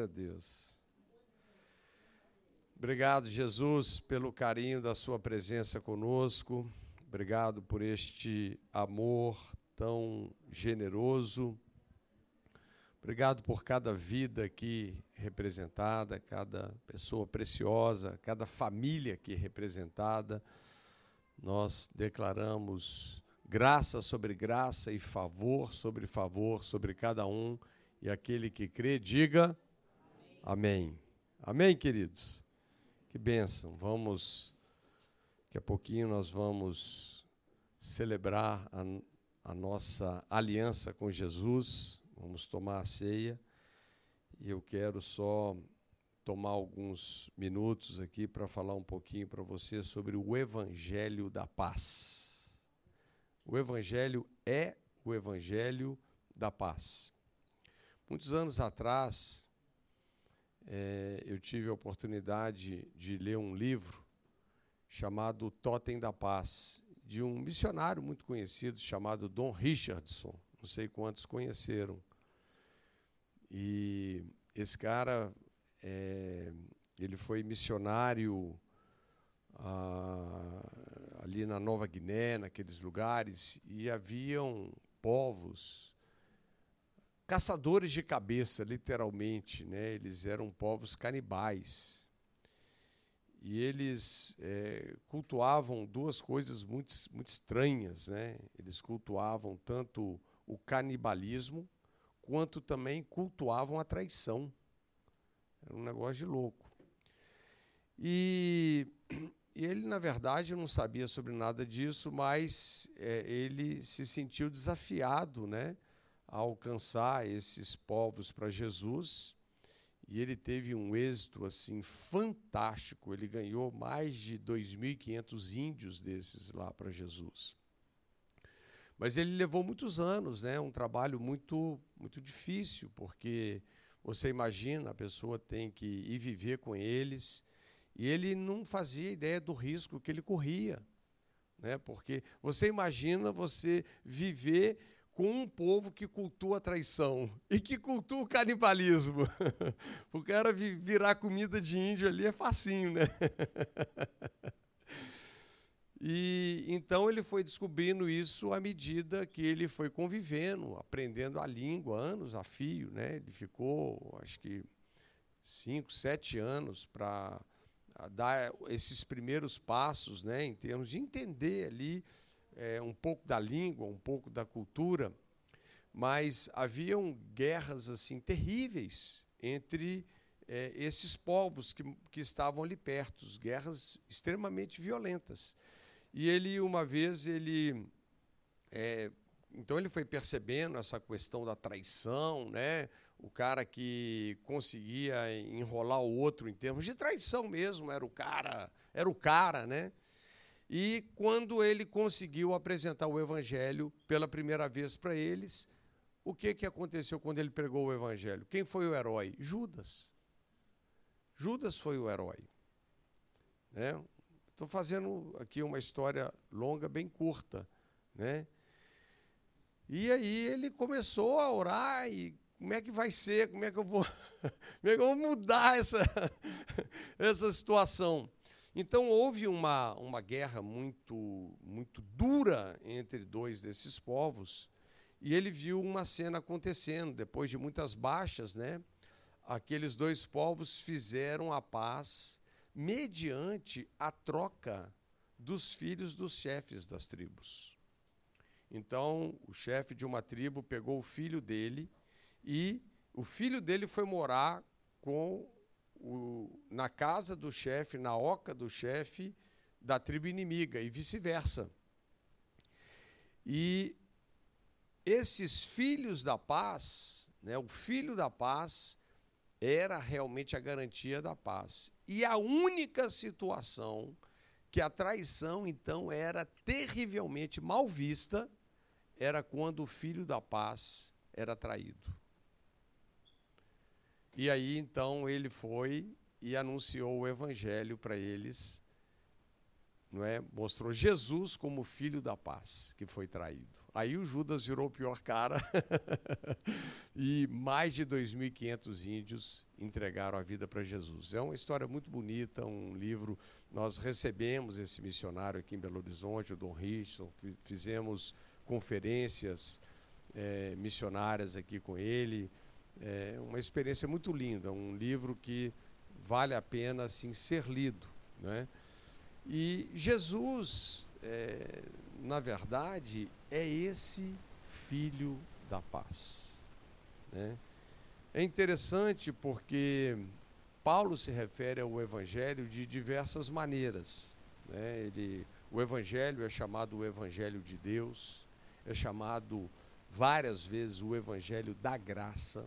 a Deus. Obrigado, Jesus, pelo carinho da Sua presença conosco. Obrigado por este amor tão generoso. Obrigado por cada vida aqui representada, cada pessoa preciosa, cada família aqui representada. Nós declaramos graça sobre graça e favor sobre favor sobre cada um. E aquele que crê, diga. Amém. Amém, queridos? Que bênção. Vamos, daqui a pouquinho nós vamos celebrar a, a nossa aliança com Jesus. Vamos tomar a ceia. E eu quero só tomar alguns minutos aqui para falar um pouquinho para você sobre o Evangelho da Paz. O Evangelho é o Evangelho da Paz. Muitos anos atrás, é, eu tive a oportunidade de ler um livro chamado Totem da Paz, de um missionário muito conhecido chamado Don Richardson. Não sei quantos conheceram. E esse cara, é, ele foi missionário ah, ali na Nova Guiné, naqueles lugares, e haviam povos caçadores de cabeça, literalmente. Né? Eles eram povos canibais. E eles é, cultuavam duas coisas muito, muito estranhas. Né? Eles cultuavam tanto o canibalismo, quanto também cultuavam a traição. Era um negócio de louco. E, e ele, na verdade, não sabia sobre nada disso, mas é, ele se sentiu desafiado, né? A alcançar esses povos para Jesus. E ele teve um êxito assim fantástico. Ele ganhou mais de 2.500 índios desses lá para Jesus. Mas ele levou muitos anos, né? Um trabalho muito muito difícil, porque você imagina, a pessoa tem que ir viver com eles, e ele não fazia ideia do risco que ele corria, né? Porque você imagina você viver com um povo que cultua a traição e que cultua o canibalismo. o cara virar comida de índio ali é facinho, né? E então ele foi descobrindo isso à medida que ele foi convivendo, aprendendo a língua, anos a fio, né? Ele ficou, acho que cinco, sete anos para dar esses primeiros passos, né? Em termos de entender ali é, um pouco da língua, um pouco da cultura, mas haviam guerras assim terríveis entre é, esses povos que, que estavam ali perto, guerras extremamente violentas. E ele uma vez ele é, então ele foi percebendo essa questão da traição, né? O cara que conseguia enrolar o outro em termos de traição mesmo, era o cara, era o cara, né? E quando ele conseguiu apresentar o evangelho pela primeira vez para eles, o que, que aconteceu quando ele pregou o evangelho? Quem foi o herói? Judas. Judas foi o herói. Estou né? fazendo aqui uma história longa, bem curta. Né? E aí ele começou a orar e como é que vai ser? Como é que eu vou, como é que eu vou mudar essa, essa situação? Então houve uma, uma guerra muito, muito dura entre dois desses povos, e ele viu uma cena acontecendo, depois de muitas baixas, né? Aqueles dois povos fizeram a paz mediante a troca dos filhos dos chefes das tribos. Então, o chefe de uma tribo pegou o filho dele e o filho dele foi morar com o, na casa do chefe, na oca do chefe da tribo inimiga, e vice-versa. E esses filhos da paz, né, o filho da paz, era realmente a garantia da paz. E a única situação que a traição, então, era terrivelmente mal vista era quando o filho da paz era traído. E aí então ele foi e anunciou o evangelho para eles não é, mostrou Jesus como filho da paz, que foi traído. Aí o Judas virou o pior cara e mais de 2.500 índios entregaram a vida para Jesus. É uma história muito bonita, um livro. Nós recebemos esse missionário aqui em Belo Horizonte, o Dom Richardson, fizemos conferências é, missionárias aqui com ele. É uma experiência muito linda, um livro que vale a pena assim, ser lido. Né? E Jesus, é, na verdade, é esse filho da paz. Né? É interessante porque Paulo se refere ao Evangelho de diversas maneiras. Né? Ele, o Evangelho é chamado o Evangelho de Deus, é chamado várias vezes o Evangelho da graça,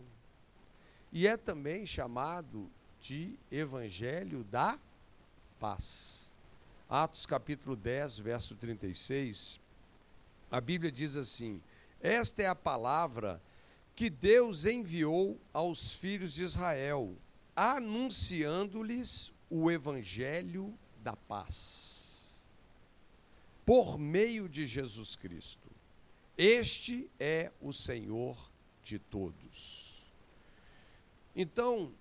e é também chamado de Evangelho da paz. Atos capítulo 10, verso 36, a Bíblia diz assim: Esta é a palavra que Deus enviou aos filhos de Israel, anunciando-lhes o evangelho da paz, por meio de Jesus Cristo. Este é o Senhor de todos. Então,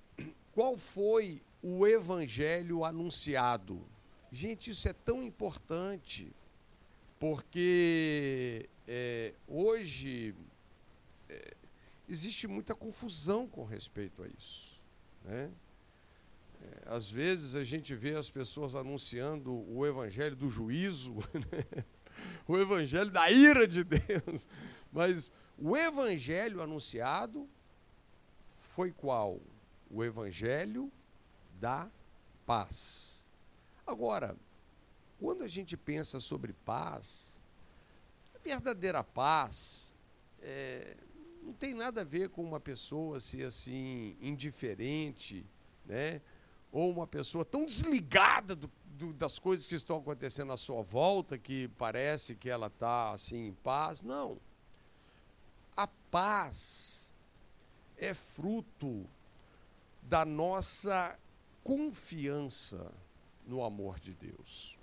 qual foi o evangelho anunciado? Gente, isso é tão importante, porque é, hoje é, existe muita confusão com respeito a isso. Né? É, às vezes a gente vê as pessoas anunciando o evangelho do juízo, né? o evangelho da ira de Deus, mas o evangelho anunciado foi qual? O evangelho da paz. Agora, quando a gente pensa sobre paz, a verdadeira paz é, não tem nada a ver com uma pessoa ser assim indiferente, né? Ou uma pessoa tão desligada do, do, das coisas que estão acontecendo à sua volta que parece que ela está assim em paz. Não. A paz é fruto da nossa confiança no amor de Deus.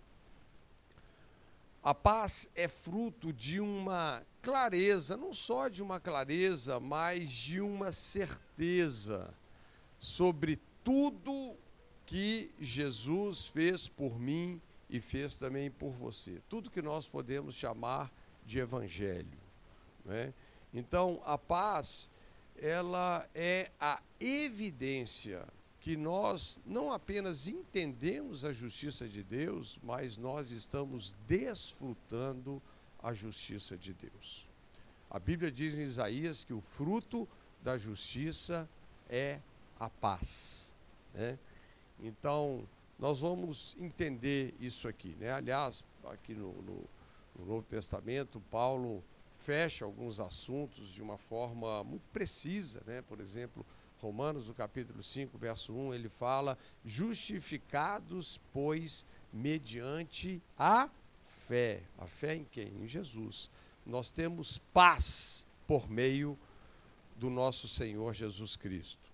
A paz é fruto de uma clareza, não só de uma clareza, mas de uma certeza sobre tudo que Jesus fez por mim e fez também por você. Tudo que nós podemos chamar de evangelho. Né? Então, a paz, ela é a evidência que nós não apenas entendemos a justiça de Deus, mas nós estamos desfrutando a justiça de Deus. A Bíblia diz em Isaías que o fruto da justiça é a paz. Né? Então, nós vamos entender isso aqui. Né? Aliás, aqui no, no, no Novo Testamento, Paulo fecha alguns assuntos de uma forma muito precisa. Né? Por exemplo, Romanos, no capítulo 5, verso 1, ele fala: justificados, pois, mediante a fé. A fé em quem? Em Jesus. Nós temos paz por meio do nosso Senhor Jesus Cristo.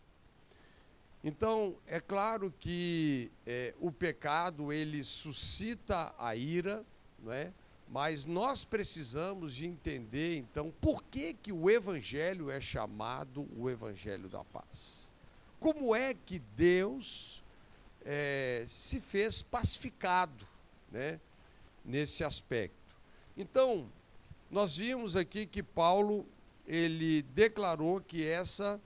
Então, é claro que é, o pecado ele suscita a ira, não é? Mas nós precisamos de entender, então, por que, que o Evangelho é chamado o Evangelho da paz. Como é que Deus é, se fez pacificado né, nesse aspecto? Então, nós vimos aqui que Paulo ele declarou que essa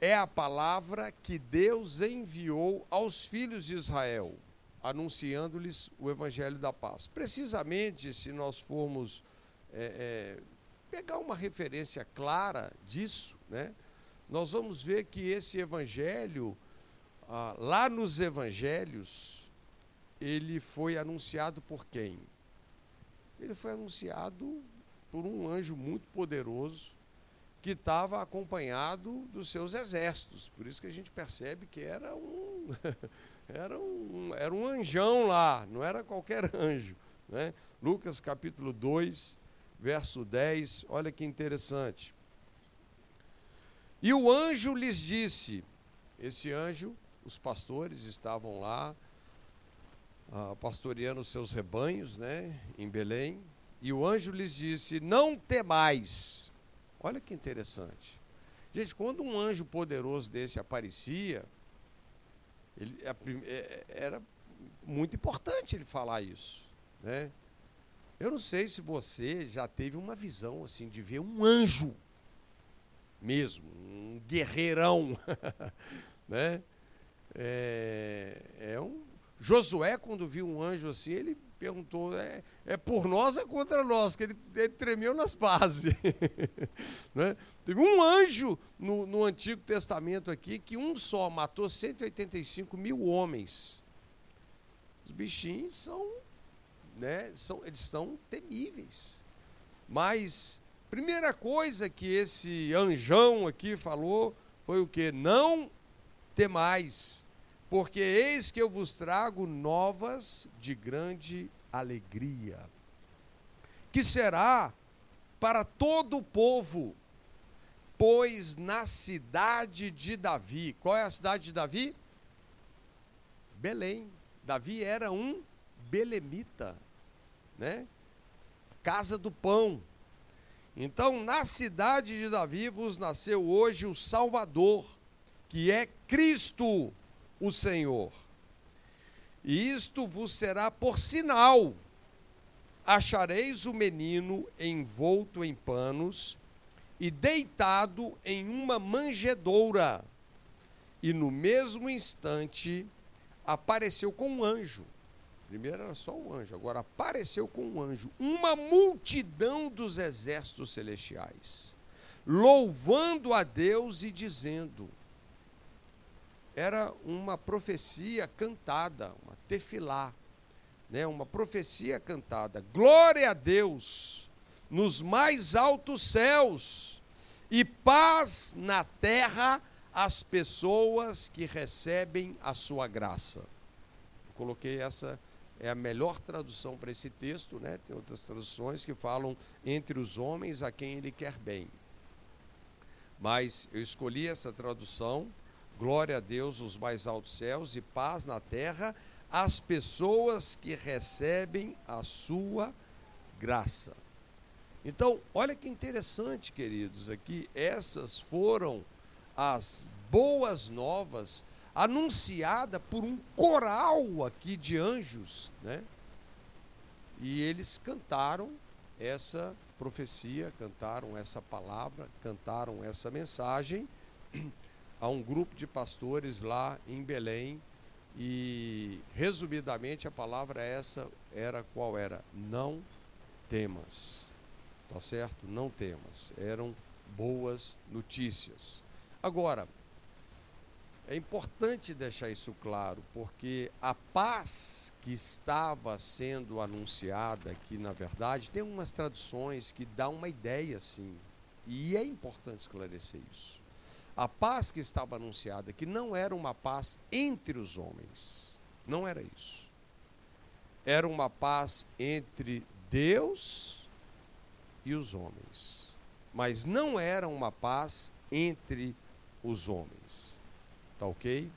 é a palavra que Deus enviou aos filhos de Israel anunciando-lhes o evangelho da paz. Precisamente, se nós formos é, é, pegar uma referência clara disso, né, nós vamos ver que esse evangelho, ah, lá nos evangelhos, ele foi anunciado por quem? Ele foi anunciado por um anjo muito poderoso que estava acompanhado dos seus exércitos. Por isso que a gente percebe que era um era um, era um anjão lá, não era qualquer anjo. Né? Lucas capítulo 2, verso 10, olha que interessante. E o anjo lhes disse: esse anjo, os pastores estavam lá, ah, pastoreando os seus rebanhos, né, em Belém, e o anjo lhes disse: Não temais. Olha que interessante. Gente, quando um anjo poderoso desse aparecia, ele, é, era muito importante ele falar isso, né? Eu não sei se você já teve uma visão assim de ver um anjo mesmo, um guerreirão, né? É, é um Josué quando viu um anjo assim, ele perguntou: é, é por nós ou é contra nós? Que ele, ele tremeu nas bases. né? Teve um anjo no, no Antigo Testamento aqui que um só matou 185 mil homens. Os bichinhos são, né, são, eles são temíveis. Mas, primeira coisa que esse anjão aqui falou foi o que? Não temais porque eis que eu vos trago novas de grande alegria, que será para todo o povo, pois na cidade de Davi, qual é a cidade de Davi? Belém. Davi era um belemita, né? Casa do pão. Então, na cidade de Davi vos nasceu hoje o Salvador, que é Cristo o Senhor. E isto vos será por sinal: achareis o menino envolto em panos e deitado em uma manjedoura. E no mesmo instante apareceu com um anjo. Primeiro era só um anjo, agora apareceu com um anjo, uma multidão dos exércitos celestiais, louvando a Deus e dizendo: era uma profecia cantada, uma tefilá, né? uma profecia cantada. Glória a Deus nos mais altos céus e paz na terra às pessoas que recebem a sua graça. Eu coloquei essa é a melhor tradução para esse texto, né? Tem outras traduções que falam entre os homens a quem ele quer bem. Mas eu escolhi essa tradução Glória a Deus nos mais altos céus e paz na terra às pessoas que recebem a sua graça. Então, olha que interessante, queridos, aqui essas foram as boas novas anunciada por um coral aqui de anjos, né? E eles cantaram essa profecia, cantaram essa palavra, cantaram essa mensagem a um grupo de pastores lá em Belém e resumidamente a palavra essa era qual era? Não temas. Tá certo? Não temas. Eram boas notícias. Agora, é importante deixar isso claro, porque a paz que estava sendo anunciada aqui, na verdade, tem umas traduções que dão uma ideia assim. E é importante esclarecer isso. A paz que estava anunciada que não era uma paz entre os homens. Não era isso. Era uma paz entre Deus e os homens. Mas não era uma paz entre os homens. Tá ok?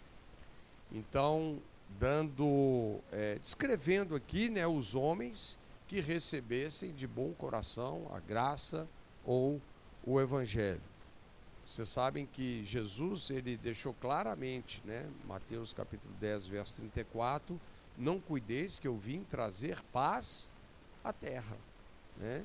Então, dando, é, descrevendo aqui né, os homens que recebessem de bom coração a graça ou o evangelho. Vocês sabem que Jesus ele deixou claramente, né, Mateus capítulo 10, verso 34, não cuideis que eu vim trazer paz à terra, né?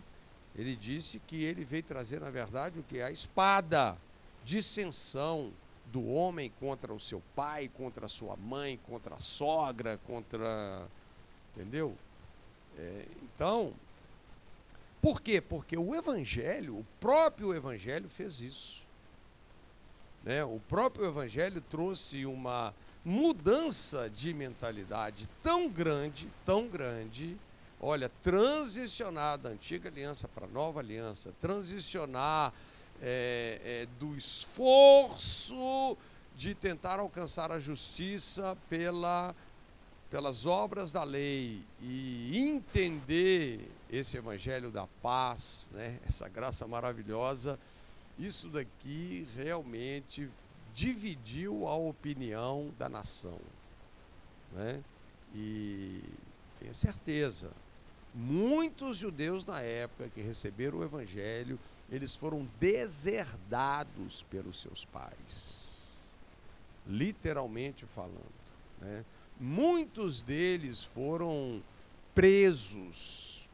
Ele disse que ele veio trazer na verdade o que a espada, dissensão do homem contra o seu pai, contra a sua mãe, contra a sogra, contra, entendeu? É, então, por quê? Porque o evangelho, o próprio evangelho fez isso. Né? O próprio Evangelho trouxe uma mudança de mentalidade tão grande, tão grande. Olha, transicionar da antiga aliança para a nova aliança, transicionar é, é, do esforço de tentar alcançar a justiça pela, pelas obras da lei e entender esse evangelho da paz, né, essa graça maravilhosa isso daqui realmente dividiu a opinião da nação. Né? E tenha certeza, muitos judeus na época que receberam o evangelho, eles foram deserdados pelos seus pais. Literalmente falando. Né? Muitos deles foram presos,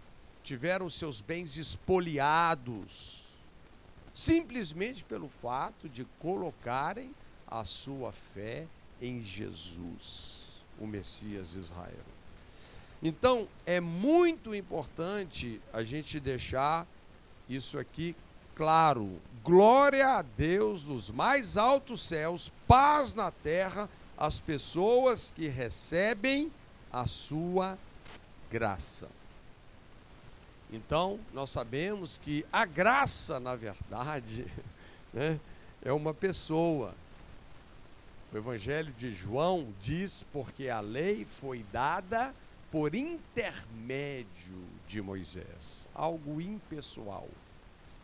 tiveram seus bens espoliados, simplesmente pelo fato de colocarem a sua fé em Jesus, o Messias Israel. Então, é muito importante a gente deixar isso aqui claro. Glória a Deus nos mais altos céus, paz na terra, as pessoas que recebem a sua graça. Então, nós sabemos que a graça, na verdade, né, é uma pessoa. O Evangelho de João diz: porque a lei foi dada por intermédio de Moisés, algo impessoal.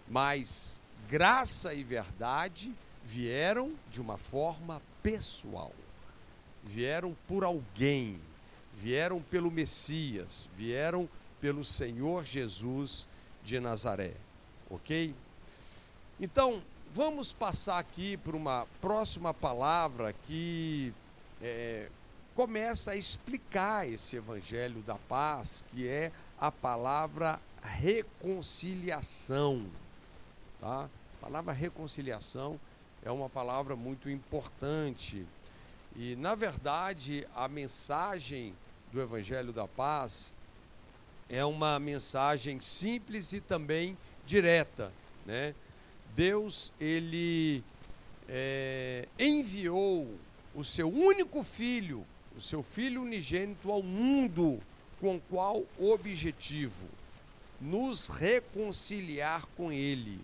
Mas graça e verdade vieram de uma forma pessoal, vieram por alguém, vieram pelo Messias, vieram pelo Senhor Jesus de Nazaré, ok? Então, vamos passar aqui para uma próxima palavra que é, começa a explicar esse evangelho da paz, que é a palavra reconciliação. Tá? A palavra reconciliação é uma palavra muito importante. E, na verdade, a mensagem do Evangelho da Paz é uma mensagem simples e também direta. Né? Deus, ele é, enviou o seu único filho o seu Filho unigênito ao mundo, com qual objetivo? Nos reconciliar com Ele.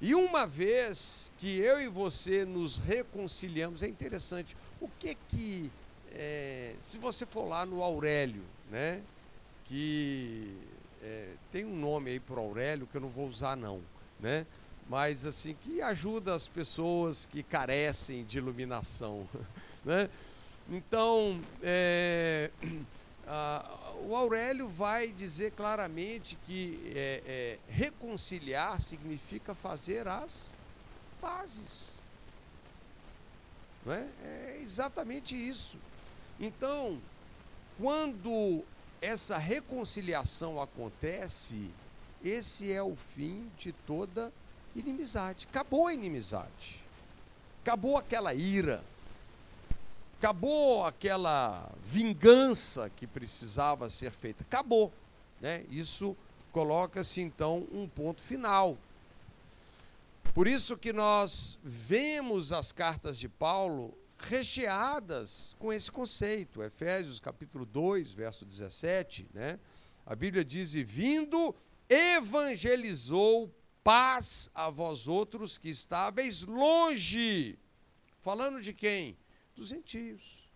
E uma vez que eu e você nos reconciliamos, é interessante, o que que, é, se você for lá no Aurélio, né, que é, tem um nome aí para Aurélio que eu não vou usar não, né, mas assim, que ajuda as pessoas que carecem de iluminação, né, então, é, a, o Aurélio vai dizer claramente que é, é, reconciliar significa fazer as pazes. Não é? é exatamente isso. Então, quando essa reconciliação acontece, esse é o fim de toda inimizade. Acabou a inimizade. Acabou aquela ira Acabou aquela vingança que precisava ser feita. Acabou. Né? Isso coloca-se então um ponto final. Por isso que nós vemos as cartas de Paulo recheadas com esse conceito. Efésios capítulo 2, verso 17, né? A Bíblia diz: "E vindo evangelizou paz a vós outros que estáveis longe". Falando de quem? dos gentios,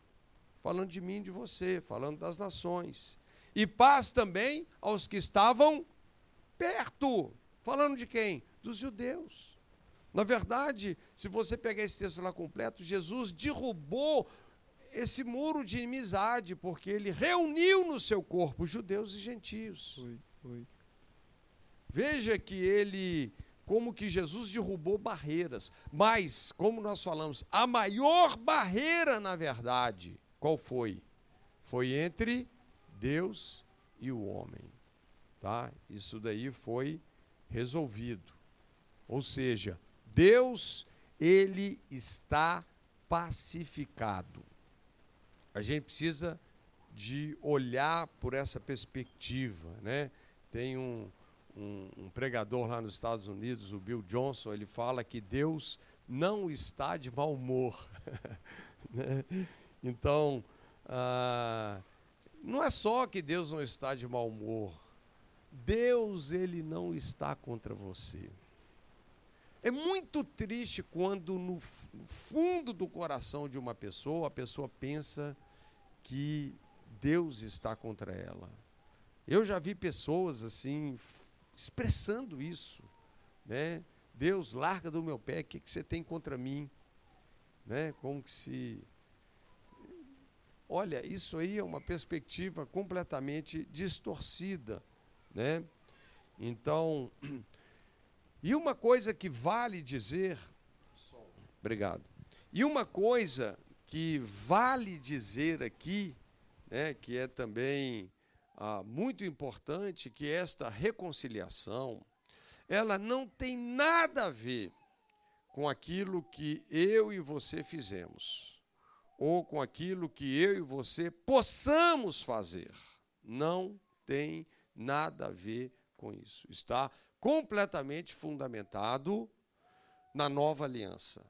falando de mim de você, falando das nações. E paz também aos que estavam perto, falando de quem? Dos judeus. Na verdade, se você pegar esse texto lá completo, Jesus derrubou esse muro de inimizade, porque ele reuniu no seu corpo judeus e gentios. Oi, oi. Veja que ele como que Jesus derrubou barreiras. Mas, como nós falamos, a maior barreira, na verdade, qual foi? Foi entre Deus e o homem. Tá? Isso daí foi resolvido. Ou seja, Deus, ele está pacificado. A gente precisa de olhar por essa perspectiva, né? Tem um, um, um, pregador lá nos Estados Unidos, o Bill Johnson, ele fala que Deus não está de mau humor. né? Então, ah, não é só que Deus não está de mau humor, Deus ele não está contra você. É muito triste quando no fundo do coração de uma pessoa a pessoa pensa que Deus está contra ela. Eu já vi pessoas assim expressando isso, né? Deus, larga do meu pé, o que, que você tem contra mim? Né? Como que se... olha, isso aí é uma perspectiva completamente distorcida, né? Então, e uma coisa que vale dizer, obrigado. E uma coisa que vale dizer aqui, né, que é também ah, muito importante, que esta reconciliação, ela não tem nada a ver com aquilo que eu e você fizemos, ou com aquilo que eu e você possamos fazer. Não tem nada a ver com isso. Está completamente fundamentado na nova aliança,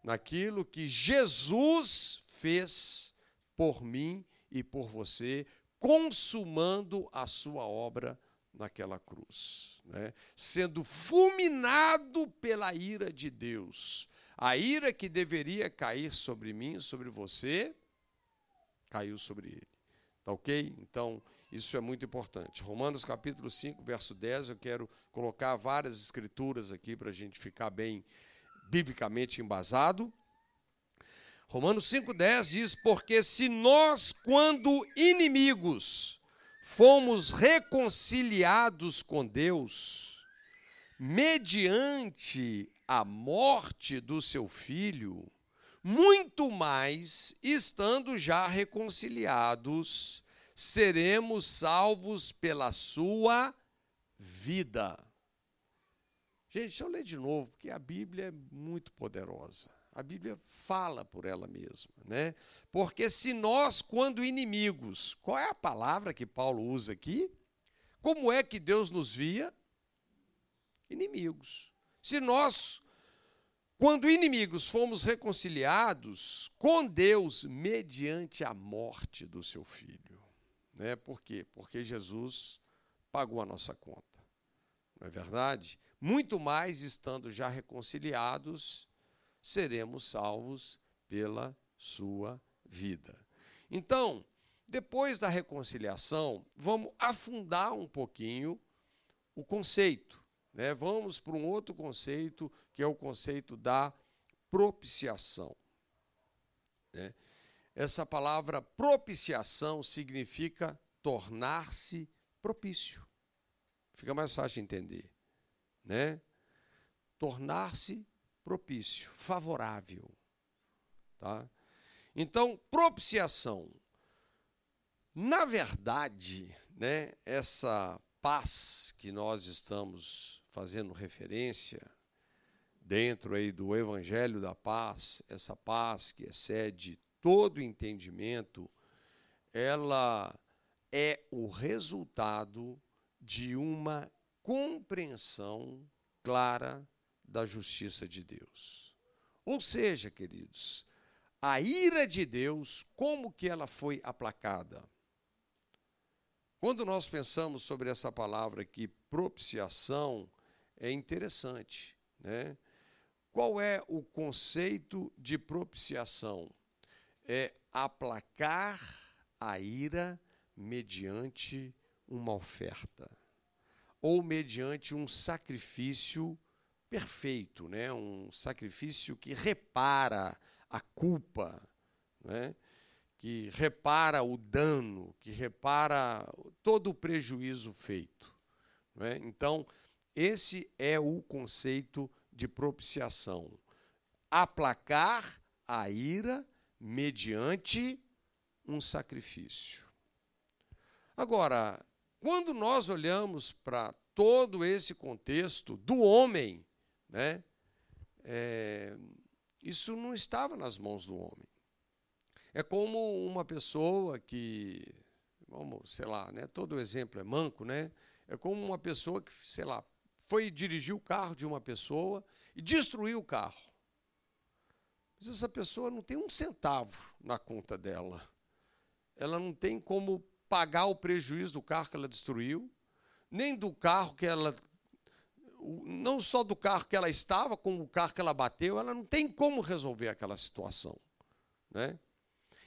naquilo que Jesus fez por mim e por você, consumando a sua obra naquela cruz, né? sendo fulminado pela ira de Deus. A ira que deveria cair sobre mim, sobre você, caiu sobre ele. Tá ok? Então, isso é muito importante. Romanos capítulo 5, verso 10, eu quero colocar várias escrituras aqui para a gente ficar bem biblicamente embasado. Romanos 5,10 diz: Porque se nós, quando inimigos, fomos reconciliados com Deus, mediante a morte do seu filho, muito mais, estando já reconciliados, seremos salvos pela sua vida. Gente, deixa eu ler de novo, porque a Bíblia é muito poderosa. A Bíblia fala por ela mesma, né? Porque se nós, quando inimigos, qual é a palavra que Paulo usa aqui? Como é que Deus nos via? Inimigos. Se nós, quando inimigos, fomos reconciliados com Deus mediante a morte do seu filho. Né? Por quê? Porque Jesus pagou a nossa conta. Não é verdade? Muito mais estando já reconciliados seremos salvos pela sua vida. Então, depois da reconciliação, vamos afundar um pouquinho o conceito. Né? Vamos para um outro conceito, que é o conceito da propiciação. Né? Essa palavra propiciação significa tornar-se propício. Fica mais fácil de entender. Né? Tornar-se propício, favorável. Tá? Então, propiciação. Na verdade, né, essa paz que nós estamos fazendo referência dentro aí do evangelho da paz, essa paz que excede todo entendimento, ela é o resultado de uma compreensão clara da justiça de Deus. Ou seja, queridos, a ira de Deus, como que ela foi aplacada? Quando nós pensamos sobre essa palavra aqui, propiciação, é interessante, né? Qual é o conceito de propiciação? É aplacar a ira mediante uma oferta ou mediante um sacrifício perfeito, né? um sacrifício que repara a culpa, né? que repara o dano, que repara todo o prejuízo feito. Né? Então, esse é o conceito de propiciação. Aplacar a ira mediante um sacrifício. Agora, quando nós olhamos para todo esse contexto do homem, né? É, isso não estava nas mãos do homem. É como uma pessoa que, vamos, sei lá, né? Todo exemplo é manco, né? É como uma pessoa que, sei lá, foi dirigir o carro de uma pessoa e destruiu o carro. Essa pessoa não tem um centavo na conta dela. Ela não tem como pagar o prejuízo do carro que ela destruiu, nem do carro que ela não só do carro que ela estava, como o carro que ela bateu, ela não tem como resolver aquela situação. Né?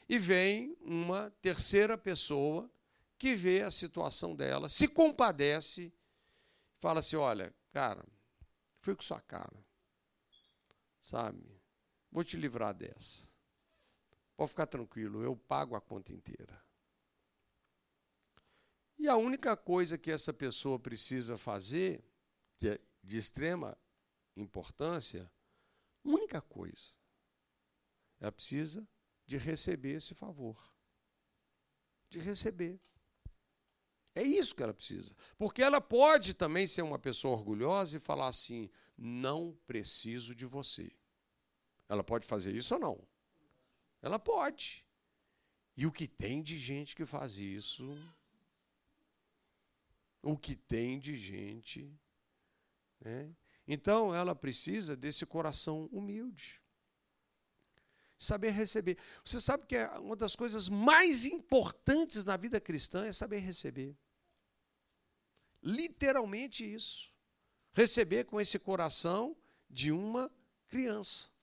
E vem uma terceira pessoa que vê a situação dela, se compadece, fala assim: olha, cara, fui com sua cara, sabe? Vou te livrar dessa. Pode ficar tranquilo, eu pago a conta inteira. E a única coisa que essa pessoa precisa fazer, que é de extrema importância, única coisa, ela precisa de receber esse favor. De receber. É isso que ela precisa. Porque ela pode também ser uma pessoa orgulhosa e falar assim: não preciso de você. Ela pode fazer isso ou não? Ela pode. E o que tem de gente que faz isso? O que tem de gente. Né? Então ela precisa desse coração humilde. Saber receber. Você sabe que é uma das coisas mais importantes na vida cristã é saber receber. Literalmente isso. Receber com esse coração de uma criança.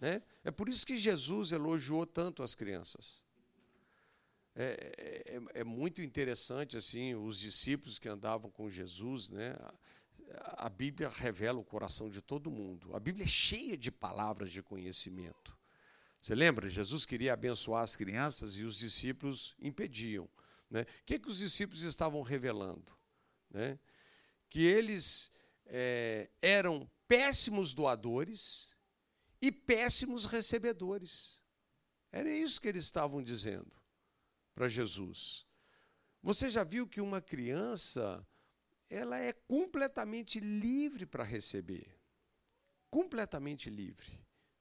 Né? É por isso que Jesus elogiou tanto as crianças. É, é, é, muito interessante assim os discípulos que andavam com Jesus, né? A, Bíblia revela o coração de todo mundo. A Bíblia é cheia de palavras de conhecimento. Você lembra? Jesus queria abençoar as crianças e os discípulos impediam. Né? O que, que os discípulos estavam revelando? Né? Que eles é, eram péssimos doadores e péssimos recebedores. Era isso que eles estavam dizendo para Jesus. Você já viu que uma criança ela é completamente livre para receber. Completamente livre.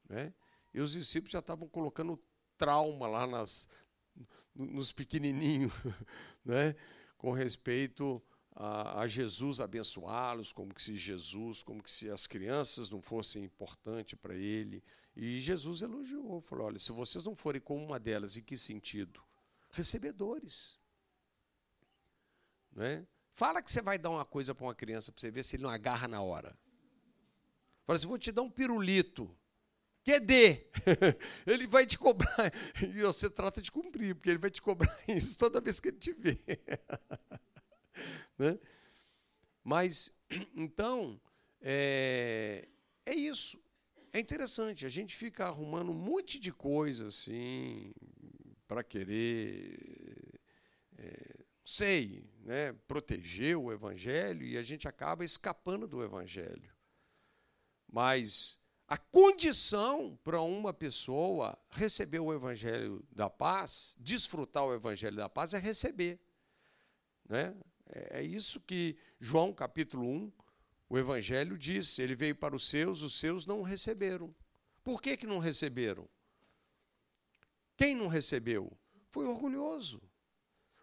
Né? E os discípulos já estavam colocando trauma lá nas, nos pequenininhos, né? com respeito a, a Jesus abençoá-los, como que se Jesus, como que se as crianças não fossem importantes para ele. E Jesus elogiou, falou: olha, se vocês não forem como uma delas, em que sentido? Recebedores. Não é? Fala que você vai dar uma coisa para uma criança para você ver se ele não agarra na hora. Fala assim: vou te dar um pirulito. QD. Ele vai te cobrar. E você trata de cumprir, porque ele vai te cobrar isso toda vez que ele te vê. Né? Mas, então, é, é isso. É interessante, a gente fica arrumando um monte de coisa assim, para querer, é, sei, né, proteger o Evangelho e a gente acaba escapando do Evangelho. Mas a condição para uma pessoa receber o Evangelho da paz, desfrutar o Evangelho da paz, é receber. Né? É, é isso que João capítulo 1, o Evangelho diz. Ele veio para os seus, os seus não receberam. Por que, que não receberam? Quem não recebeu? Foi orgulhoso.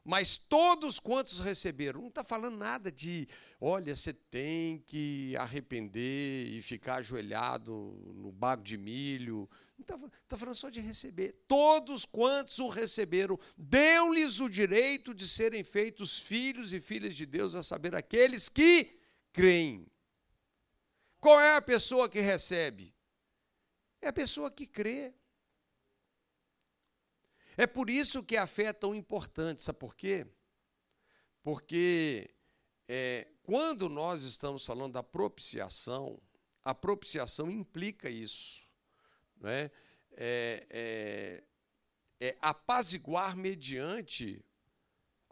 Mas todos quantos receberam, não está falando nada de, olha, você tem que arrepender e ficar ajoelhado no bago de milho. Está tá falando só de receber. Todos quantos o receberam, deu-lhes o direito de serem feitos filhos e filhas de Deus, a saber, aqueles que creem. Qual é a pessoa que recebe? É a pessoa que crê. É por isso que a fé é tão importante, sabe por quê? Porque é, quando nós estamos falando da propiciação, a propiciação implica isso. Não é? É, é, é apaziguar mediante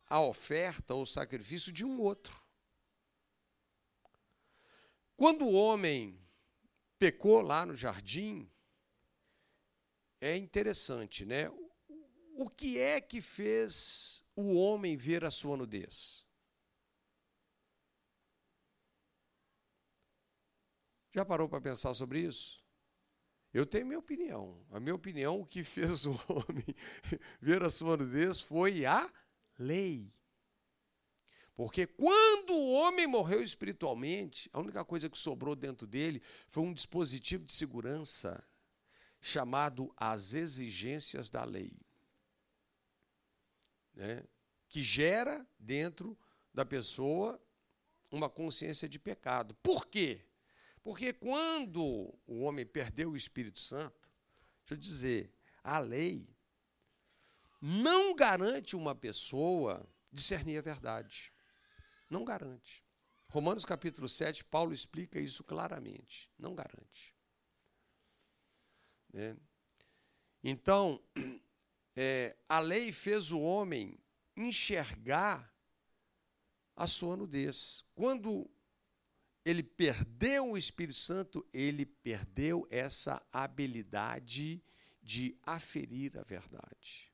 a oferta ou sacrifício de um outro. Quando o homem pecou lá no jardim, é interessante, né? o que é que fez o homem ver a sua nudez? Já parou para pensar sobre isso? Eu tenho minha opinião. A minha opinião, o que fez o homem ver a sua nudez foi a lei. Porque quando o homem morreu espiritualmente, a única coisa que sobrou dentro dele foi um dispositivo de segurança chamado as exigências da lei né, que gera dentro da pessoa uma consciência de pecado. Por quê? Porque quando o homem perdeu o Espírito Santo, deixa eu dizer, a lei não garante uma pessoa discernir a verdade. Não garante. Romanos capítulo 7, Paulo explica isso claramente. Não garante. Né? Então, é, a lei fez o homem enxergar a sua nudez. Quando ele perdeu o Espírito Santo, ele perdeu essa habilidade de aferir a verdade,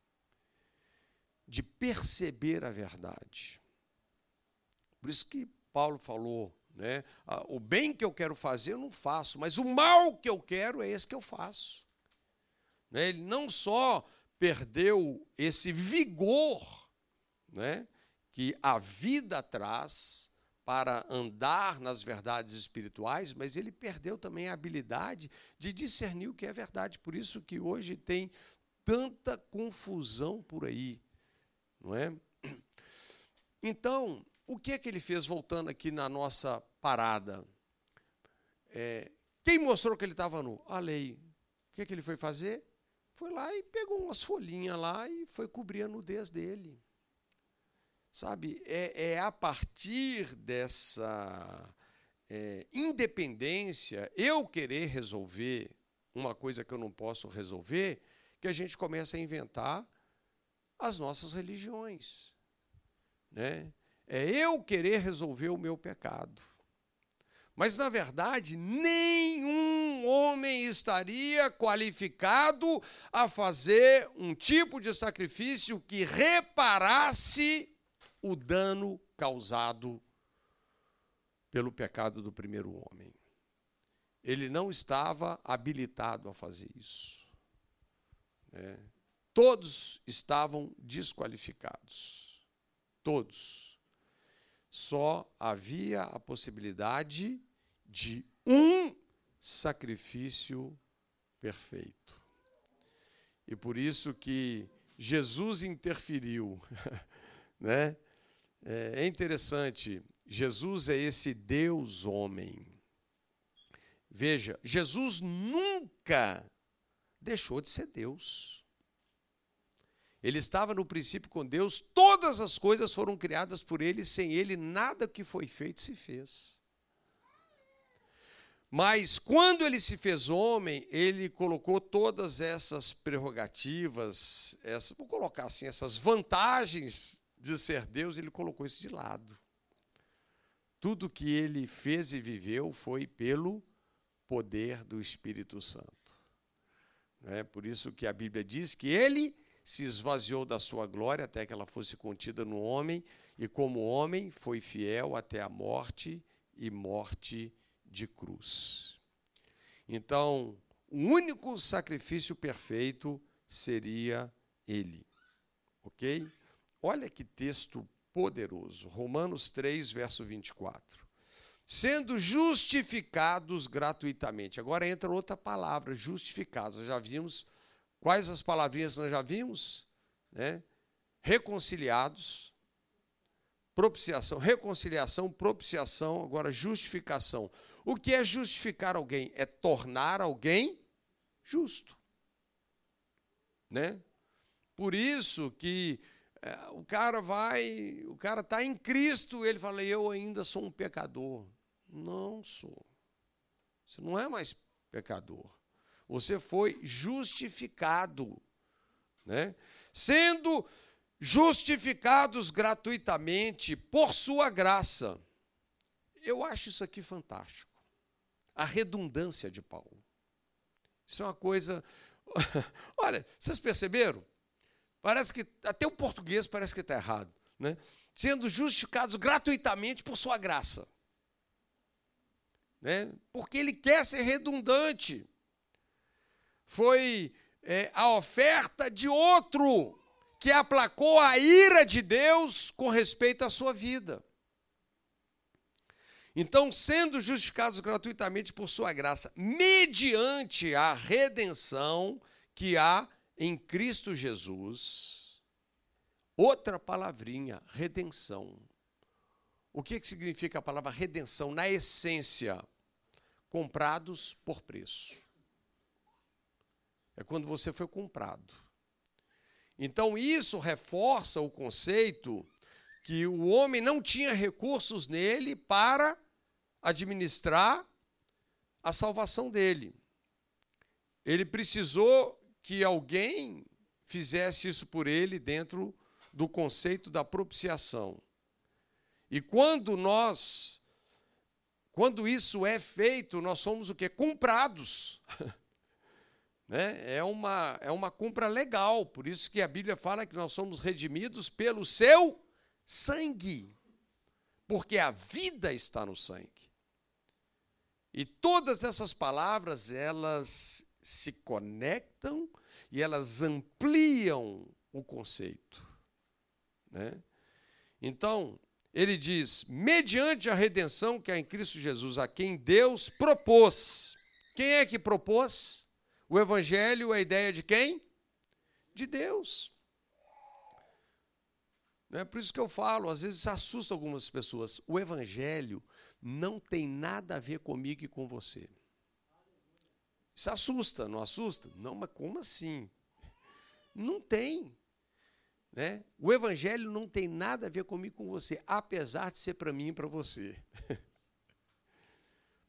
de perceber a verdade. Por isso que Paulo falou, né? O bem que eu quero fazer eu não faço, mas o mal que eu quero é esse que eu faço. Né? Ele não só perdeu esse vigor né, que a vida traz para andar nas verdades espirituais, mas ele perdeu também a habilidade de discernir o que é verdade. Por isso que hoje tem tanta confusão por aí, não é? Então, o que é que ele fez voltando aqui na nossa parada? É, quem mostrou que ele estava nu? A lei. O que é que ele foi fazer? Foi lá e pegou umas folhinhas lá e foi cobrir a nudez dele. Sabe, é, é a partir dessa é, independência, eu querer resolver uma coisa que eu não posso resolver, que a gente começa a inventar as nossas religiões. Né? É eu querer resolver o meu pecado. Mas, na verdade, nenhum homem estaria qualificado a fazer um tipo de sacrifício que reparasse o dano causado pelo pecado do primeiro homem. Ele não estava habilitado a fazer isso. Né? Todos estavam desqualificados. Todos. Só havia a possibilidade de um sacrifício perfeito. E por isso que Jesus interferiu, né? É interessante, Jesus é esse Deus homem. Veja, Jesus nunca deixou de ser Deus. Ele estava no princípio com Deus, todas as coisas foram criadas por ele, sem ele nada que foi feito se fez. Mas quando ele se fez homem, ele colocou todas essas prerrogativas, essa, vou colocar assim, essas vantagens de ser Deus, ele colocou isso de lado. Tudo que ele fez e viveu foi pelo poder do Espírito Santo. É por isso que a Bíblia diz que ele se esvaziou da sua glória até que ela fosse contida no homem, e como homem foi fiel até a morte e morte de cruz. Então, o único sacrifício perfeito seria ele. Ok? Olha que texto poderoso. Romanos 3, verso 24. Sendo justificados gratuitamente. Agora entra outra palavra, justificados. Nós já vimos quais as palavrinhas nós já vimos? Né? Reconciliados, propiciação, reconciliação, propiciação, agora justificação. O que é justificar alguém? É tornar alguém justo. Né? Por isso que é, o cara vai, o cara está em Cristo, ele fala, eu ainda sou um pecador. Não sou. Você não é mais pecador. Você foi justificado. Né? Sendo justificados gratuitamente por sua graça. Eu acho isso aqui fantástico a redundância de Paulo. Isso é uma coisa. Olha, vocês perceberam? Parece que até o português parece que está errado, né? Sendo justificados gratuitamente por sua graça, né? Porque ele quer ser redundante. Foi é, a oferta de outro que aplacou a ira de Deus com respeito à sua vida. Então, sendo justificados gratuitamente por sua graça, mediante a redenção que há em Cristo Jesus. Outra palavrinha, redenção. O que, que significa a palavra redenção? Na essência, comprados por preço. É quando você foi comprado. Então, isso reforça o conceito que o homem não tinha recursos nele para administrar a salvação dele. Ele precisou que alguém fizesse isso por ele dentro do conceito da propiciação. E quando nós quando isso é feito, nós somos o quê? Comprados. né? É uma é uma compra legal, por isso que a Bíblia fala que nós somos redimidos pelo seu sangue. Porque a vida está no sangue. E todas essas palavras, elas se conectam e elas ampliam o conceito. Né? Então, ele diz: mediante a redenção que há em Cristo Jesus, a quem Deus propôs. Quem é que propôs? O Evangelho a ideia de quem? De Deus. É por isso que eu falo, às vezes assusta algumas pessoas. O Evangelho não tem nada a ver comigo e com você. Isso assusta, não assusta? Não, mas como assim? Não tem. Né? O evangelho não tem nada a ver comigo com você, apesar de ser para mim e para você.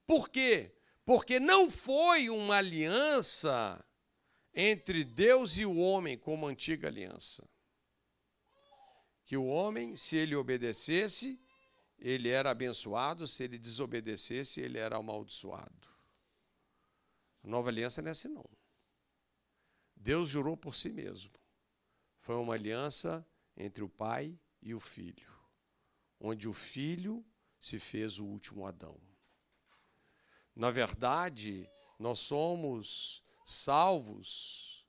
Por quê? Porque não foi uma aliança entre Deus e o homem como antiga aliança. Que o homem, se ele obedecesse, ele era abençoado, se ele desobedecesse, ele era amaldiçoado. A nova aliança não é assim, não. Deus jurou por si mesmo. Foi uma aliança entre o pai e o filho, onde o filho se fez o último Adão. Na verdade, nós somos salvos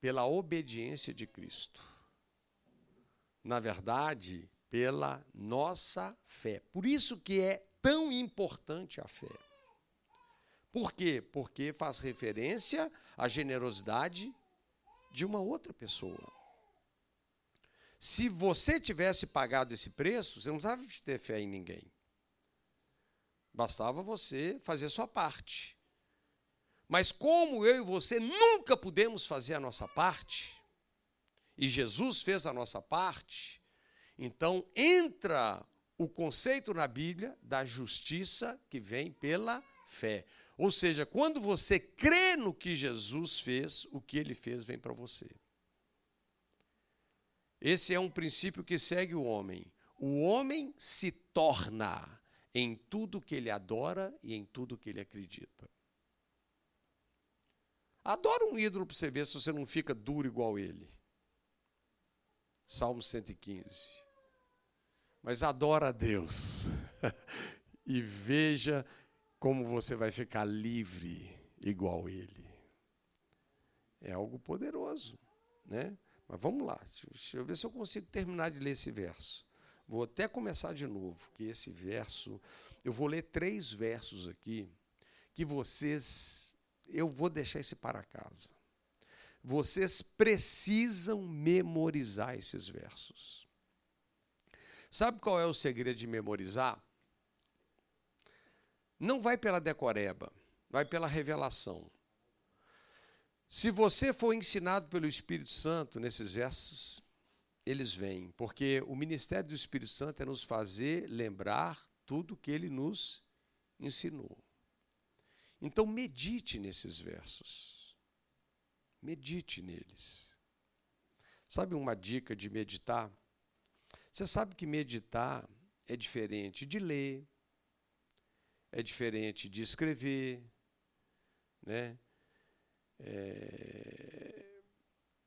pela obediência de Cristo. Na verdade, pela nossa fé. Por isso que é tão importante a fé. Por quê? Porque faz referência à generosidade de uma outra pessoa. Se você tivesse pagado esse preço, você não precisava ter fé em ninguém. Bastava você fazer a sua parte. Mas como eu e você nunca pudemos fazer a nossa parte, e Jesus fez a nossa parte, então entra o conceito na Bíblia da justiça que vem pela fé. Ou seja, quando você crê no que Jesus fez, o que ele fez vem para você. Esse é um princípio que segue o homem. O homem se torna em tudo que ele adora e em tudo que ele acredita. Adora um ídolo para você ver se você não fica duro igual ele. Salmo 115. Mas adora a Deus. e veja como você vai ficar livre igual ele. É algo poderoso, né? Mas vamos lá, deixa eu ver se eu consigo terminar de ler esse verso. Vou até começar de novo, que esse verso, eu vou ler três versos aqui, que vocês, eu vou deixar esse para casa. Vocês precisam memorizar esses versos. Sabe qual é o segredo de memorizar? Não vai pela decoreba, vai pela revelação. Se você for ensinado pelo Espírito Santo nesses versos, eles vêm, porque o ministério do Espírito Santo é nos fazer lembrar tudo que ele nos ensinou. Então, medite nesses versos. Medite neles. Sabe uma dica de meditar? Você sabe que meditar é diferente de ler, é diferente de escrever, né? é,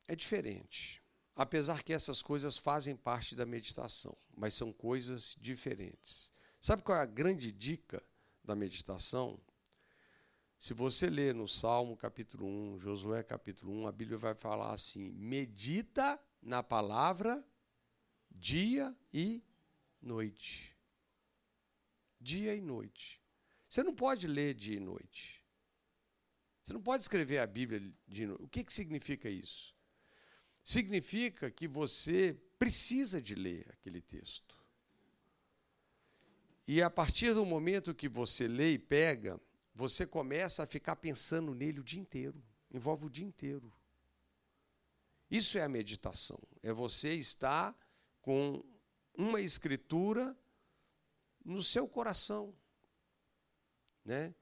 é diferente. Apesar que essas coisas fazem parte da meditação, mas são coisas diferentes. Sabe qual é a grande dica da meditação? Se você ler no Salmo capítulo 1, Josué capítulo 1, a Bíblia vai falar assim: medita na palavra dia e noite. Dia e noite. Você não pode ler dia e noite. Você não pode escrever a Bíblia de novo. O que, que significa isso? Significa que você precisa de ler aquele texto. E a partir do momento que você lê e pega, você começa a ficar pensando nele o dia inteiro. Envolve o dia inteiro. Isso é a meditação. É você estar com uma escritura no seu coração, né?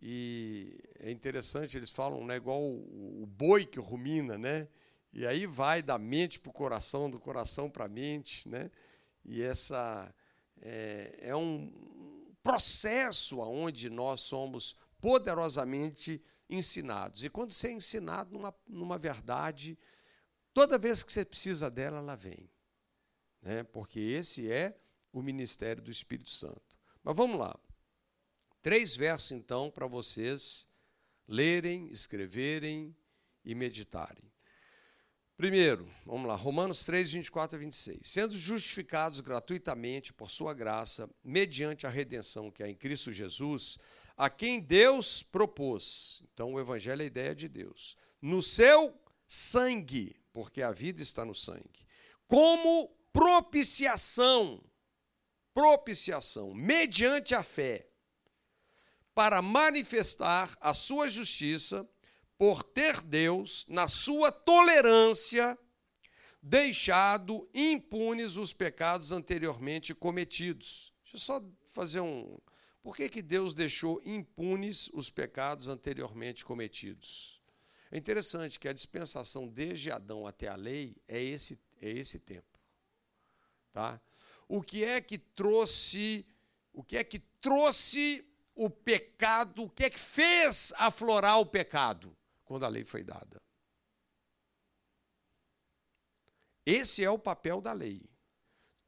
E é interessante, eles falam, né, igual o, o boi que rumina, né? E aí vai da mente para o coração, do coração para a mente, né? E essa é, é um processo onde nós somos poderosamente ensinados. E quando você é ensinado numa, numa verdade, toda vez que você precisa dela, ela vem. Né? Porque esse é o ministério do Espírito Santo. Mas vamos lá. Três versos, então, para vocês lerem, escreverem e meditarem. Primeiro, vamos lá, Romanos 3, 24 a 26. Sendo justificados gratuitamente por sua graça, mediante a redenção que há em Cristo Jesus, a quem Deus propôs. Então, o Evangelho é a ideia de Deus. No seu sangue, porque a vida está no sangue, como propiciação, propiciação, mediante a fé, para manifestar a sua justiça por ter Deus, na sua tolerância, deixado impunes os pecados anteriormente cometidos. Deixa eu só fazer um. Por que, que Deus deixou impunes os pecados anteriormente cometidos? É interessante que a dispensação desde Adão até a lei é esse, é esse tempo. Tá? O que é que trouxe, o que é que trouxe o pecado, o que é que fez aflorar o pecado? quando a lei foi dada. Esse é o papel da lei: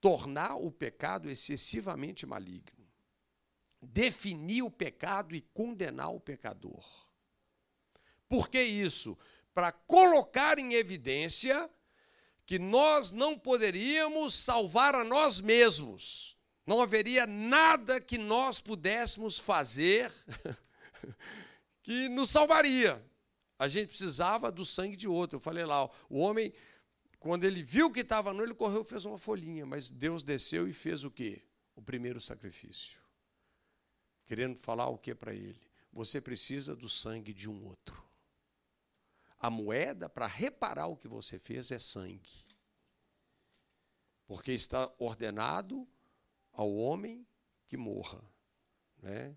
tornar o pecado excessivamente maligno, definir o pecado e condenar o pecador. Por que isso? Para colocar em evidência que nós não poderíamos salvar a nós mesmos. Não haveria nada que nós pudéssemos fazer que nos salvaria. A gente precisava do sangue de outro. Eu falei lá, o homem, quando ele viu que estava nu, ele correu e fez uma folhinha, mas Deus desceu e fez o quê? O primeiro sacrifício. Querendo falar o que para ele? Você precisa do sangue de um outro. A moeda para reparar o que você fez é sangue. Porque está ordenado ao homem que morra, né?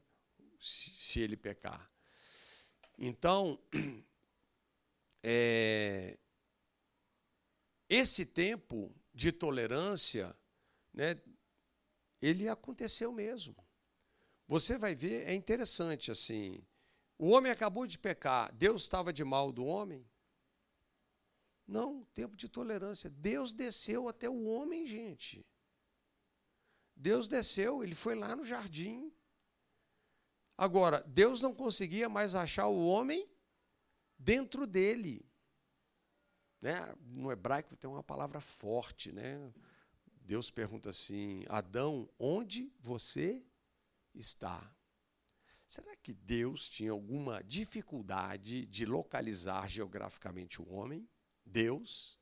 se, se ele pecar. Então, é, esse tempo de tolerância, né, ele aconteceu mesmo. Você vai ver, é interessante assim. O homem acabou de pecar, Deus estava de mal do homem? Não, tempo de tolerância. Deus desceu até o homem, gente. Deus desceu, ele foi lá no jardim. Agora, Deus não conseguia mais achar o homem dentro dele. Né? No hebraico tem uma palavra forte, né? Deus pergunta assim: Adão, onde você está? Será que Deus tinha alguma dificuldade de localizar geograficamente o homem? Deus.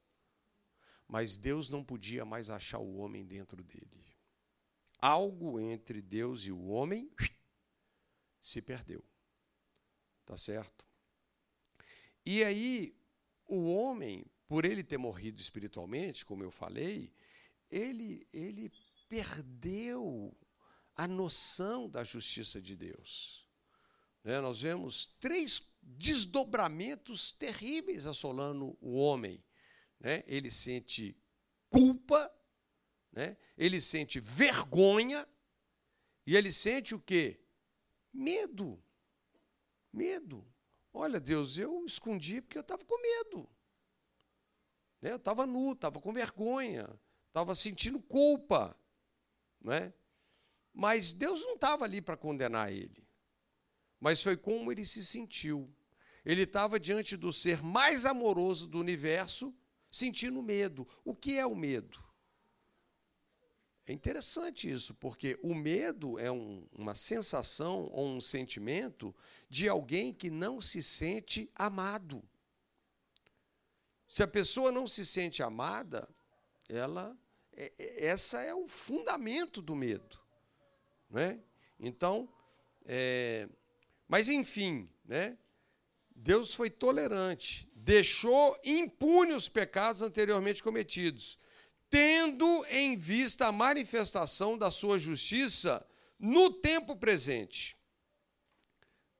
Mas Deus não podia mais achar o homem dentro dele. Algo entre Deus e o homem se perdeu. Tá certo? E aí, o homem, por ele ter morrido espiritualmente, como eu falei, ele, ele perdeu a noção da justiça de Deus. Né? Nós vemos três desdobramentos terríveis assolando o homem. Né? Ele sente culpa, né? ele sente vergonha e ele sente o quê? Medo. Medo. Olha, Deus, eu escondi porque eu estava com medo. Né? Eu estava nu, estava com vergonha, estava sentindo culpa. Não é? Mas Deus não estava ali para condenar ele. Mas foi como ele se sentiu. Ele estava diante do ser mais amoroso do universo, sentindo medo. O que é o medo? É interessante isso, porque o medo é um, uma sensação ou um sentimento de alguém que não se sente amado. Se a pessoa não se sente amada, ela é, é essa é o fundamento do medo, né? Então, é, mas enfim, né? Deus foi tolerante, deixou impune os pecados anteriormente cometidos tendo em vista a manifestação da sua justiça no tempo presente.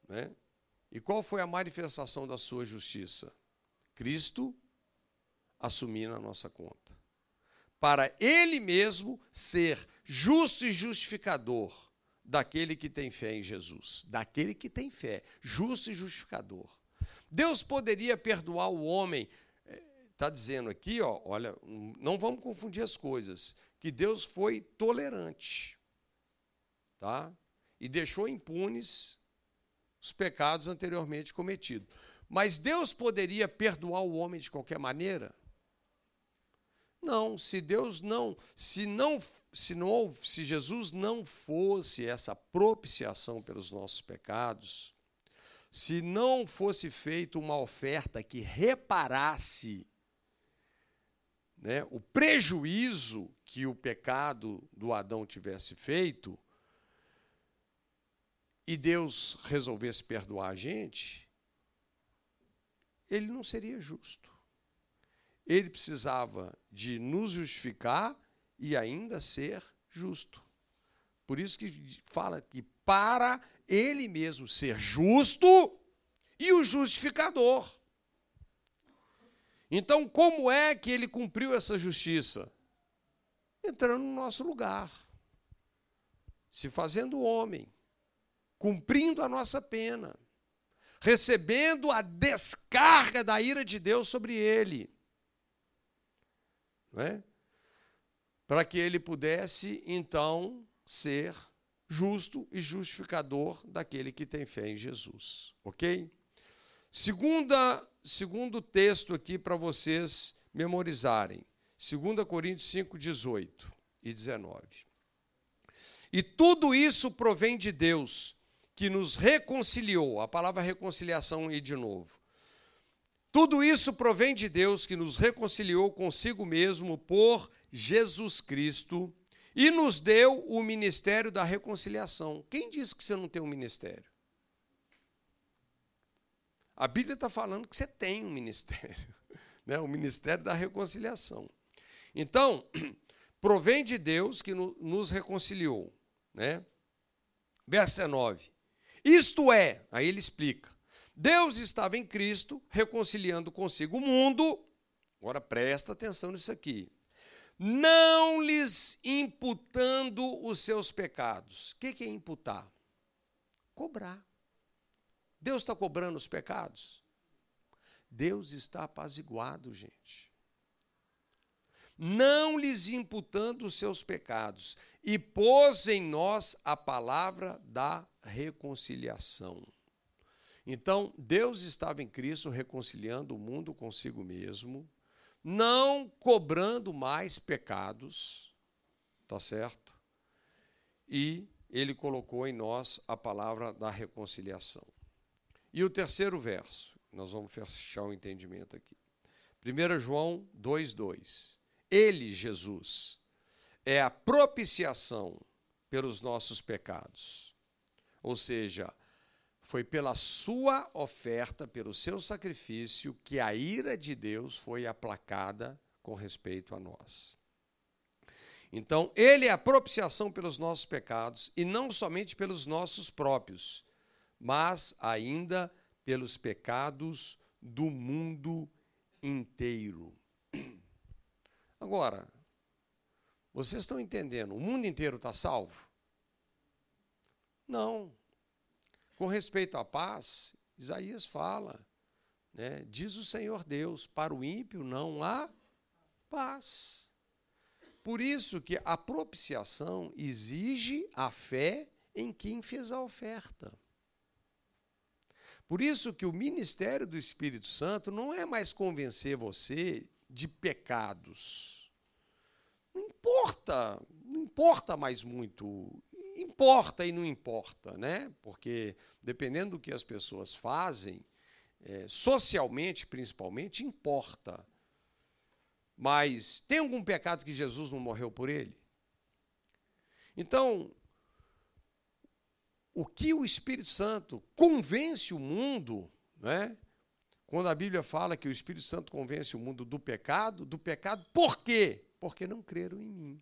Né? E qual foi a manifestação da sua justiça? Cristo assumindo a nossa conta. Para ele mesmo ser justo e justificador daquele que tem fé em Jesus, daquele que tem fé, justo e justificador. Deus poderia perdoar o homem, está dizendo aqui, ó, olha, não vamos confundir as coisas, que Deus foi tolerante, tá? E deixou impunes os pecados anteriormente cometidos. Mas Deus poderia perdoar o homem de qualquer maneira? Não, se Deus não, se não, se não, se Jesus não fosse essa propiciação pelos nossos pecados, se não fosse feita uma oferta que reparasse né, o prejuízo que o pecado do Adão tivesse feito, e Deus resolvesse perdoar a gente, ele não seria justo ele precisava de nos justificar e ainda ser justo. Por isso que fala que para ele mesmo ser justo e o justificador. Então, como é que ele cumpriu essa justiça? Entrando no nosso lugar, se fazendo homem, cumprindo a nossa pena, recebendo a descarga da ira de Deus sobre ele é? para que ele pudesse então ser justo e justificador daquele que tem fé em Jesus, ok? Segunda, segundo texto aqui para vocês memorizarem, 2 Coríntios 5, 18 e 19. E tudo isso provém de Deus, que nos reconciliou, a palavra reconciliação aí de novo, tudo isso provém de Deus que nos reconciliou consigo mesmo por Jesus Cristo e nos deu o ministério da reconciliação. Quem disse que você não tem um ministério? A Bíblia está falando que você tem um ministério, né? o ministério da reconciliação. Então, provém de Deus que nos reconciliou. Né? Verso 19. Isto é, aí ele explica, Deus estava em Cristo reconciliando consigo o mundo. Agora presta atenção nisso aqui. Não lhes imputando os seus pecados. O que é imputar? Cobrar. Deus está cobrando os pecados? Deus está apaziguado, gente. Não lhes imputando os seus pecados, e pôs em nós a palavra da reconciliação. Então, Deus estava em Cristo reconciliando o mundo consigo mesmo, não cobrando mais pecados, tá certo? E ele colocou em nós a palavra da reconciliação. E o terceiro verso, nós vamos fechar o entendimento aqui. 1 João 2,2. Ele, Jesus, é a propiciação pelos nossos pecados. Ou seja, foi pela sua oferta, pelo seu sacrifício, que a ira de Deus foi aplacada com respeito a nós. Então, ele é a propiciação pelos nossos pecados, e não somente pelos nossos próprios, mas ainda pelos pecados do mundo inteiro. Agora, vocês estão entendendo? O mundo inteiro está salvo? Não. Com respeito à paz, Isaías fala, né? diz o Senhor Deus: para o ímpio não há paz. Por isso que a propiciação exige a fé em quem fez a oferta. Por isso que o ministério do Espírito Santo não é mais convencer você de pecados. Não importa, não importa mais muito importa e não importa, né? Porque dependendo do que as pessoas fazem, é, socialmente principalmente, importa. Mas tem algum pecado que Jesus não morreu por ele? Então, o que o Espírito Santo convence o mundo, né? Quando a Bíblia fala que o Espírito Santo convence o mundo do pecado, do pecado, por quê? Porque não creram em mim.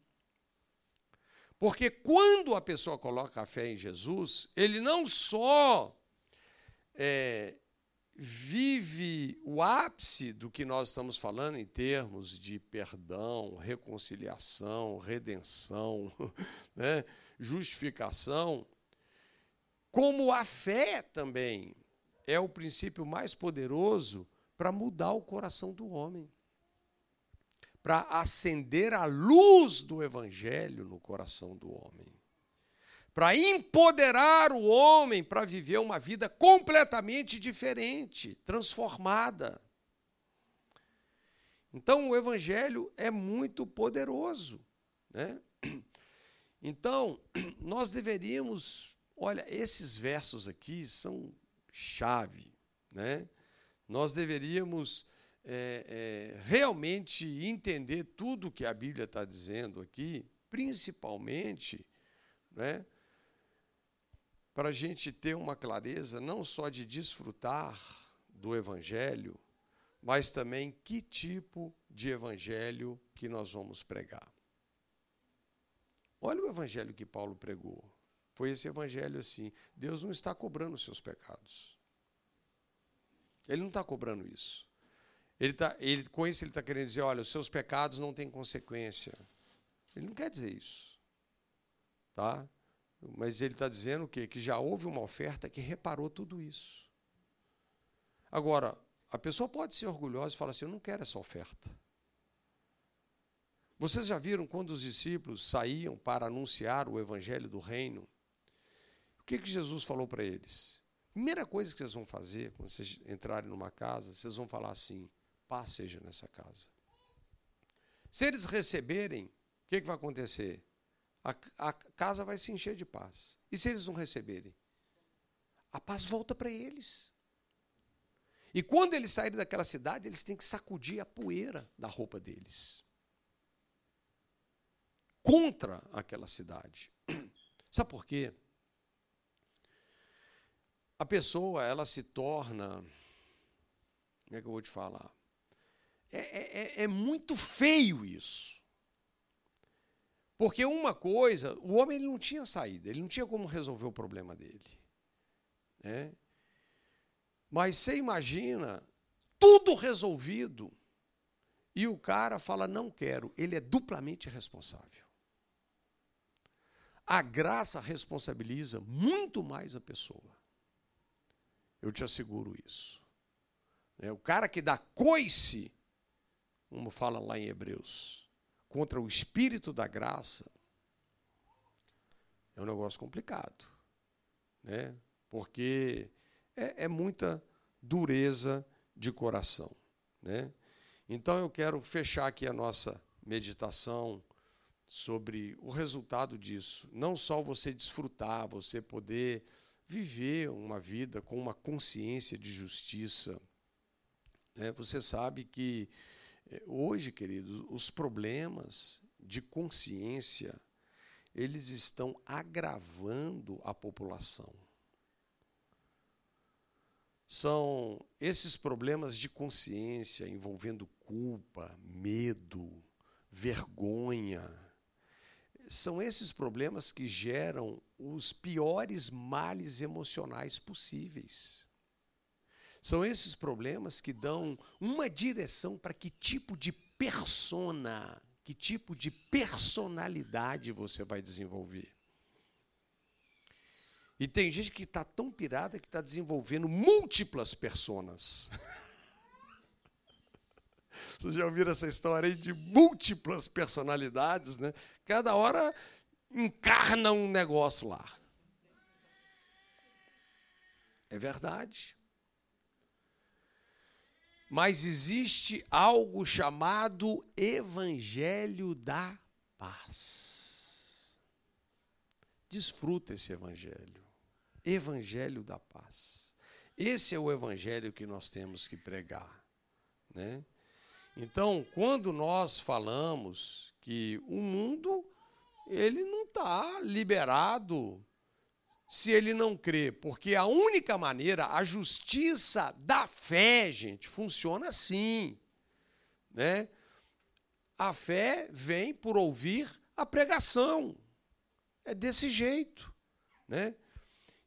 Porque quando a pessoa coloca a fé em Jesus, ele não só é, vive o ápice do que nós estamos falando em termos de perdão, reconciliação, redenção, né, justificação, como a fé também é o princípio mais poderoso para mudar o coração do homem, para acender a luz do evangelho no coração do homem para empoderar o homem para viver uma vida completamente diferente, transformada. Então, o Evangelho é muito poderoso. Né? Então, nós deveríamos. Olha, esses versos aqui são chave. Né? Nós deveríamos é, é, realmente entender tudo que a Bíblia está dizendo aqui, principalmente né, para a gente ter uma clareza não só de desfrutar do Evangelho, mas também que tipo de Evangelho que nós vamos pregar. Olha o Evangelho que Paulo pregou. Foi esse Evangelho assim: Deus não está cobrando os seus pecados. Ele não está cobrando isso. Ele tá, ele, com isso, ele está querendo dizer: olha, os seus pecados não têm consequência. Ele não quer dizer isso. Tá? Mas ele está dizendo o quê? Que já houve uma oferta que reparou tudo isso. Agora, a pessoa pode ser orgulhosa e falar assim: Eu não quero essa oferta. Vocês já viram quando os discípulos saíam para anunciar o evangelho do reino? O que, que Jesus falou para eles? Primeira coisa que vocês vão fazer quando vocês entrarem numa casa, vocês vão falar assim: paz seja nessa casa. Se eles receberem, o que, que vai acontecer? a, a casa vai se encher de paz. E se eles não receberem? A paz volta para eles. E quando eles saírem daquela cidade, eles têm que sacudir a poeira da roupa deles. Contra aquela cidade. Sabe por quê? A pessoa, ela se torna. Como é que eu vou te falar? É, é, é, é muito feio isso. Porque uma coisa, o homem ele não tinha saída, ele não tinha como resolver o problema dele. Né? Mas você imagina tudo resolvido e o cara fala: não quero, ele é duplamente responsável. A graça responsabiliza muito mais a pessoa. Eu te asseguro isso. É, o cara que dá coice, como fala lá em Hebreus, contra o espírito da graça é um negócio complicado, né? Porque é, é muita dureza de coração, né? Então eu quero fechar aqui a nossa meditação sobre o resultado disso. Não só você desfrutar, você poder viver uma vida com uma consciência de justiça. Né? Você sabe que é, hoje, queridos, os problemas de consciência, eles estão agravando a população. São esses problemas de consciência envolvendo culpa, medo, vergonha. São esses problemas que geram os piores males emocionais possíveis. São esses problemas que dão uma direção para que tipo de persona, que tipo de personalidade você vai desenvolver. E tem gente que está tão pirada que está desenvolvendo múltiplas personas. Vocês já ouviram essa história aí de múltiplas personalidades, né? Cada hora encarna um negócio lá. É verdade. Mas existe algo chamado Evangelho da Paz. Desfruta esse Evangelho. Evangelho da Paz. Esse é o Evangelho que nós temos que pregar. Né? Então, quando nós falamos que o mundo ele não está liberado se ele não crê, porque a única maneira, a justiça da fé, gente, funciona assim, né? A fé vem por ouvir a pregação. É desse jeito, né?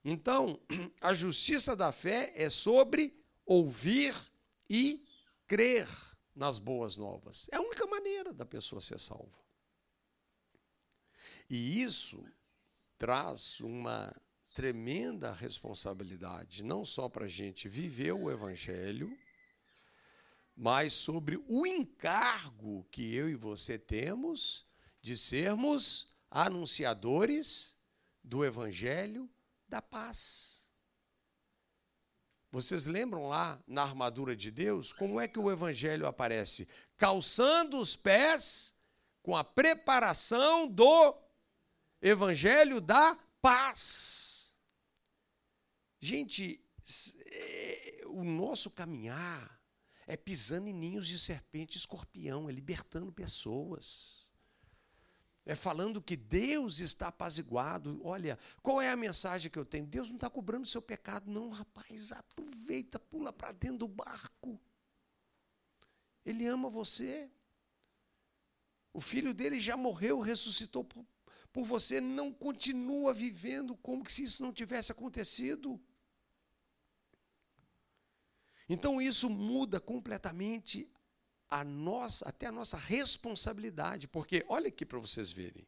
Então, a justiça da fé é sobre ouvir e crer nas boas novas. É a única maneira da pessoa ser salva. E isso traz uma tremenda responsabilidade, não só para a gente viver o Evangelho, mas sobre o encargo que eu e você temos de sermos anunciadores do Evangelho da paz. Vocês lembram lá na armadura de Deus como é que o Evangelho aparece? Calçando os pés com a preparação do Evangelho da paz. Gente, é, o nosso caminhar é pisando em ninhos de serpente e escorpião, é libertando pessoas. É falando que Deus está apaziguado. Olha, qual é a mensagem que eu tenho? Deus não está cobrando seu pecado, não, rapaz. Aproveita, pula para dentro do barco. Ele ama você. O filho dele já morreu, ressuscitou por, você. Não continua vivendo como se isso não tivesse acontecido. Então isso muda completamente a nossa, até a nossa responsabilidade, porque olha aqui para vocês verem.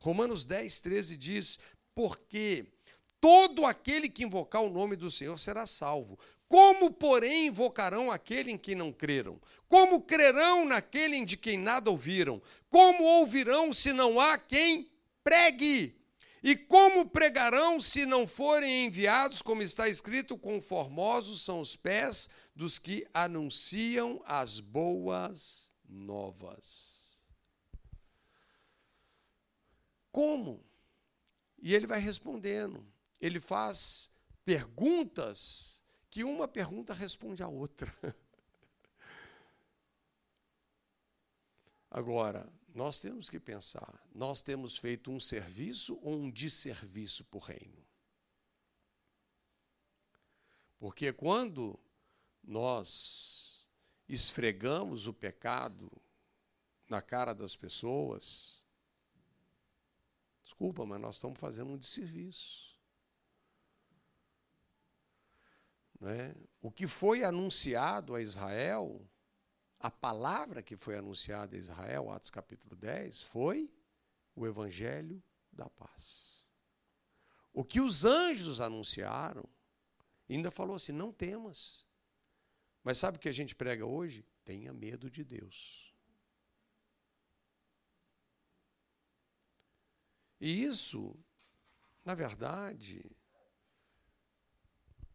Romanos 10, 13 diz: Porque todo aquele que invocar o nome do Senhor será salvo. Como, porém, invocarão aquele em quem não creram? Como crerão naquele de quem nada ouviram? Como ouvirão se não há quem pregue? E como pregarão se não forem enviados, como está escrito, conformosos são os pés dos que anunciam as boas novas? Como? E ele vai respondendo. Ele faz perguntas que uma pergunta responde a outra. Agora, nós temos que pensar: nós temos feito um serviço ou um desserviço para o reino? Porque quando nós esfregamos o pecado na cara das pessoas, desculpa, mas nós estamos fazendo um desserviço. Né? O que foi anunciado a Israel a palavra que foi anunciada a Israel, Atos capítulo 10, foi o evangelho da paz. O que os anjos anunciaram, ainda falou assim: não temas. Mas sabe o que a gente prega hoje? Tenha medo de Deus. E isso, na verdade,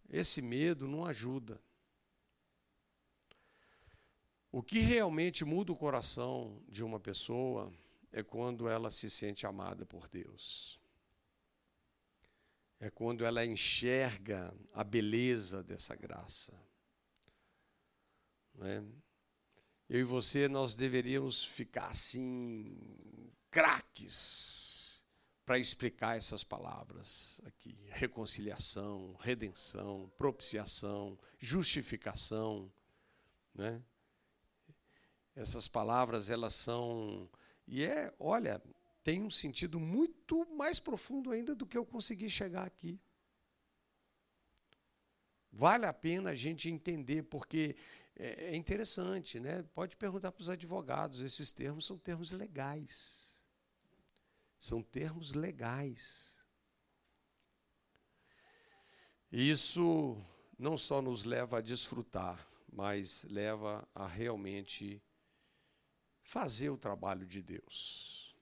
esse medo não ajuda. O que realmente muda o coração de uma pessoa é quando ela se sente amada por Deus. É quando ela enxerga a beleza dessa graça. É? Eu e você, nós deveríamos ficar assim, craques, para explicar essas palavras aqui: reconciliação, redenção, propiciação, justificação. Né? Essas palavras, elas são. E é, olha, tem um sentido muito mais profundo ainda do que eu consegui chegar aqui. Vale a pena a gente entender, porque é, é interessante, né? Pode perguntar para os advogados, esses termos são termos legais. São termos legais. Isso não só nos leva a desfrutar, mas leva a realmente fazer o trabalho de Deus.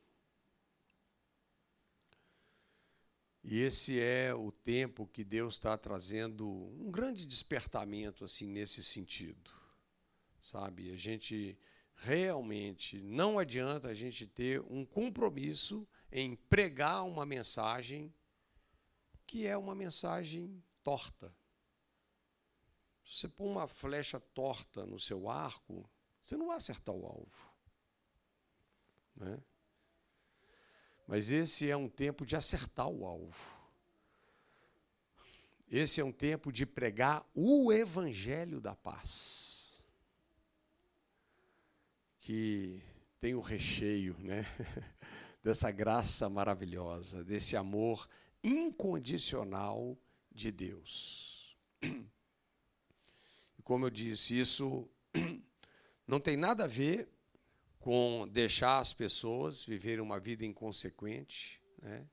E esse é o tempo que Deus está trazendo um grande despertamento assim nesse sentido, sabe? A gente realmente não adianta a gente ter um compromisso em pregar uma mensagem que é uma mensagem torta. Se você pôr uma flecha torta no seu arco, você não vai acertar o alvo. Né? Mas esse é um tempo de acertar o alvo. Esse é um tempo de pregar o evangelho da paz. Que tem o recheio, né? Dessa graça maravilhosa, desse amor incondicional de Deus. E como eu disse, isso não tem nada a ver com deixar as pessoas viverem uma vida inconsequente, né?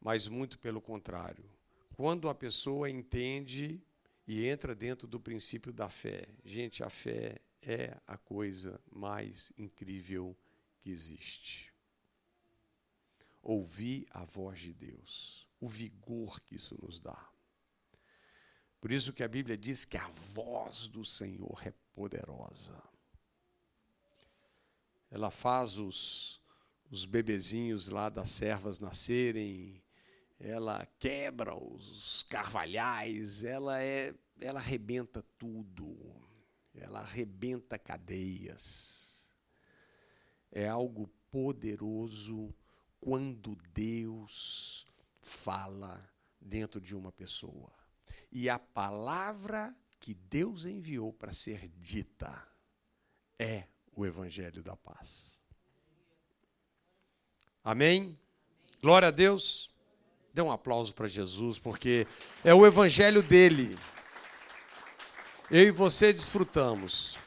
mas muito pelo contrário. Quando a pessoa entende e entra dentro do princípio da fé, gente, a fé é a coisa mais incrível que existe. Ouvir a voz de Deus, o vigor que isso nos dá. Por isso que a Bíblia diz que a voz do Senhor é poderosa. Ela faz os, os bebezinhos lá das servas nascerem, ela quebra os carvalhais, ela é, ela arrebenta tudo, ela arrebenta cadeias. É algo poderoso quando Deus fala dentro de uma pessoa. E a palavra que Deus enviou para ser dita é o Evangelho da Paz. Amém? Glória a Deus. Dê um aplauso para Jesus, porque é o Evangelho dele. Eu e você desfrutamos.